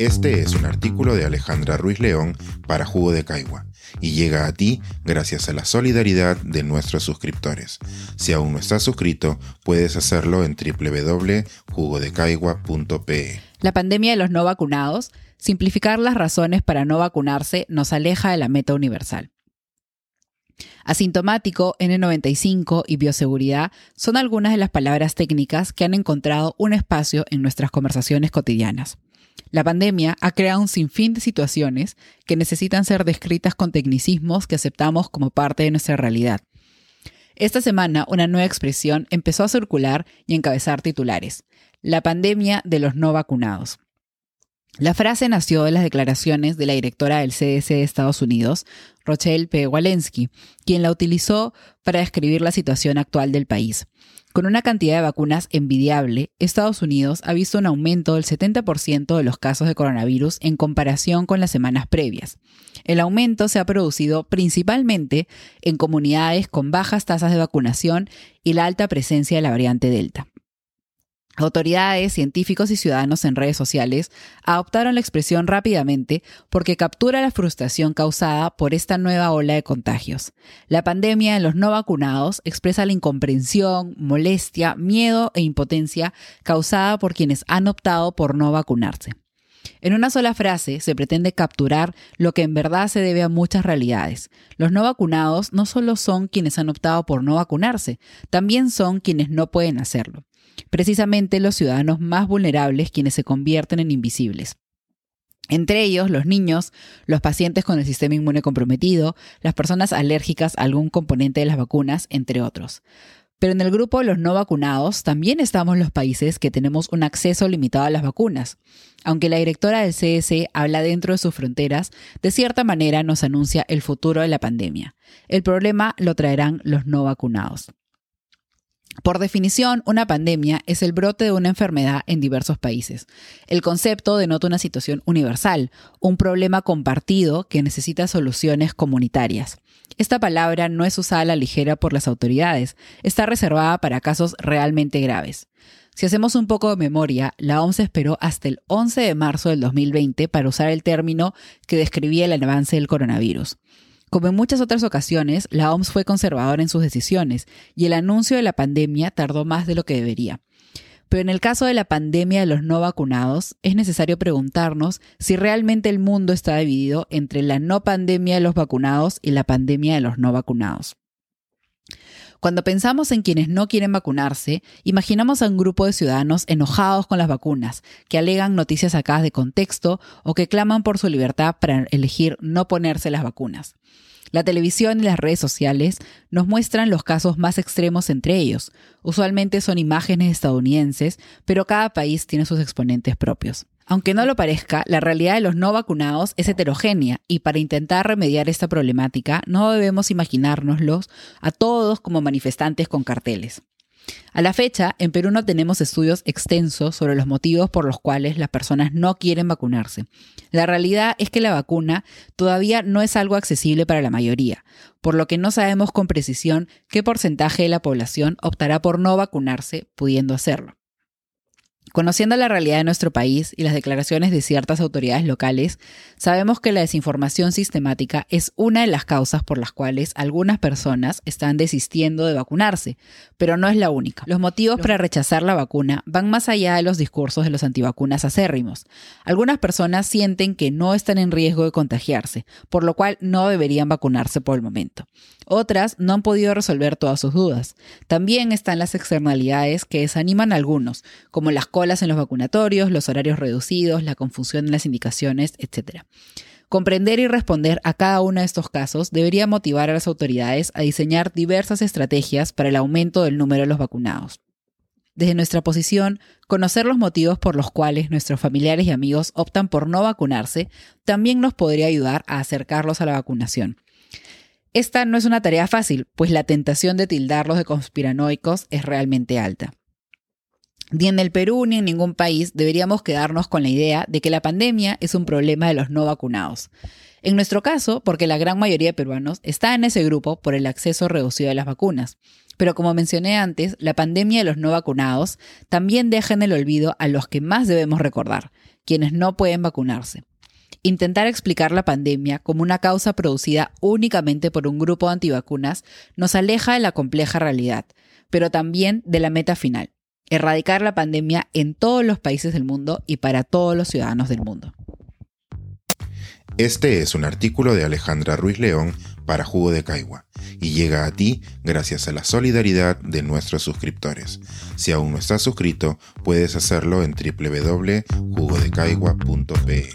Este es un artículo de Alejandra Ruiz León para Jugo de Caigua y llega a ti gracias a la solidaridad de nuestros suscriptores. Si aún no estás suscrito, puedes hacerlo en www.jugodecaigua.pe. La pandemia de los no vacunados, simplificar las razones para no vacunarse nos aleja de la meta universal. Asintomático, N95 y bioseguridad son algunas de las palabras técnicas que han encontrado un espacio en nuestras conversaciones cotidianas. La pandemia ha creado un sinfín de situaciones que necesitan ser descritas con tecnicismos que aceptamos como parte de nuestra realidad. Esta semana una nueva expresión empezó a circular y encabezar titulares. La pandemia de los no vacunados. La frase nació de las declaraciones de la directora del CDC de Estados Unidos, Rochelle P. Walensky, quien la utilizó para describir la situación actual del país. Con una cantidad de vacunas envidiable, Estados Unidos ha visto un aumento del 70% de los casos de coronavirus en comparación con las semanas previas. El aumento se ha producido principalmente en comunidades con bajas tasas de vacunación y la alta presencia de la variante Delta. Autoridades, científicos y ciudadanos en redes sociales adoptaron la expresión rápidamente porque captura la frustración causada por esta nueva ola de contagios. La pandemia en los no vacunados expresa la incomprensión, molestia, miedo e impotencia causada por quienes han optado por no vacunarse. En una sola frase se pretende capturar lo que en verdad se debe a muchas realidades. Los no vacunados no solo son quienes han optado por no vacunarse, también son quienes no pueden hacerlo precisamente los ciudadanos más vulnerables quienes se convierten en invisibles. Entre ellos, los niños, los pacientes con el sistema inmune comprometido, las personas alérgicas a algún componente de las vacunas, entre otros. Pero en el grupo de los no vacunados también estamos los países que tenemos un acceso limitado a las vacunas. Aunque la directora del CDC habla dentro de sus fronteras, de cierta manera nos anuncia el futuro de la pandemia. El problema lo traerán los no vacunados. Por definición, una pandemia es el brote de una enfermedad en diversos países. El concepto denota una situación universal, un problema compartido que necesita soluciones comunitarias. Esta palabra no es usada a la ligera por las autoridades, está reservada para casos realmente graves. Si hacemos un poco de memoria, la OMS esperó hasta el 11 de marzo del 2020 para usar el término que describía el avance del coronavirus. Como en muchas otras ocasiones, la OMS fue conservadora en sus decisiones y el anuncio de la pandemia tardó más de lo que debería. Pero en el caso de la pandemia de los no vacunados, es necesario preguntarnos si realmente el mundo está dividido entre la no pandemia de los vacunados y la pandemia de los no vacunados. Cuando pensamos en quienes no quieren vacunarse, imaginamos a un grupo de ciudadanos enojados con las vacunas, que alegan noticias sacadas de contexto o que claman por su libertad para elegir no ponerse las vacunas. La televisión y las redes sociales nos muestran los casos más extremos entre ellos. Usualmente son imágenes estadounidenses, pero cada país tiene sus exponentes propios. Aunque no lo parezca, la realidad de los no vacunados es heterogénea y para intentar remediar esta problemática no debemos imaginárnoslos a todos como manifestantes con carteles. A la fecha, en Perú no tenemos estudios extensos sobre los motivos por los cuales las personas no quieren vacunarse. La realidad es que la vacuna todavía no es algo accesible para la mayoría, por lo que no sabemos con precisión qué porcentaje de la población optará por no vacunarse pudiendo hacerlo. Conociendo la realidad de nuestro país y las declaraciones de ciertas autoridades locales, sabemos que la desinformación sistemática es una de las causas por las cuales algunas personas están desistiendo de vacunarse, pero no es la única. Los motivos para rechazar la vacuna van más allá de los discursos de los antivacunas acérrimos. Algunas personas sienten que no están en riesgo de contagiarse, por lo cual no deberían vacunarse por el momento. Otras no han podido resolver todas sus dudas. También están las externalidades que desaniman a algunos, como las colas en los vacunatorios, los horarios reducidos, la confusión en las indicaciones, etc. Comprender y responder a cada uno de estos casos debería motivar a las autoridades a diseñar diversas estrategias para el aumento del número de los vacunados. Desde nuestra posición, conocer los motivos por los cuales nuestros familiares y amigos optan por no vacunarse también nos podría ayudar a acercarlos a la vacunación. Esta no es una tarea fácil, pues la tentación de tildarlos de conspiranoicos es realmente alta. Ni en el Perú ni en ningún país deberíamos quedarnos con la idea de que la pandemia es un problema de los no vacunados. En nuestro caso, porque la gran mayoría de peruanos está en ese grupo por el acceso reducido a las vacunas. Pero como mencioné antes, la pandemia de los no vacunados también deja en el olvido a los que más debemos recordar, quienes no pueden vacunarse. Intentar explicar la pandemia como una causa producida únicamente por un grupo de antivacunas nos aleja de la compleja realidad, pero también de la meta final, erradicar la pandemia en todos los países del mundo y para todos los ciudadanos del mundo. Este es un artículo de Alejandra Ruiz León para Jugo de Caigua y llega a ti gracias a la solidaridad de nuestros suscriptores. Si aún no estás suscrito, puedes hacerlo en www.jugodecaigua.pe.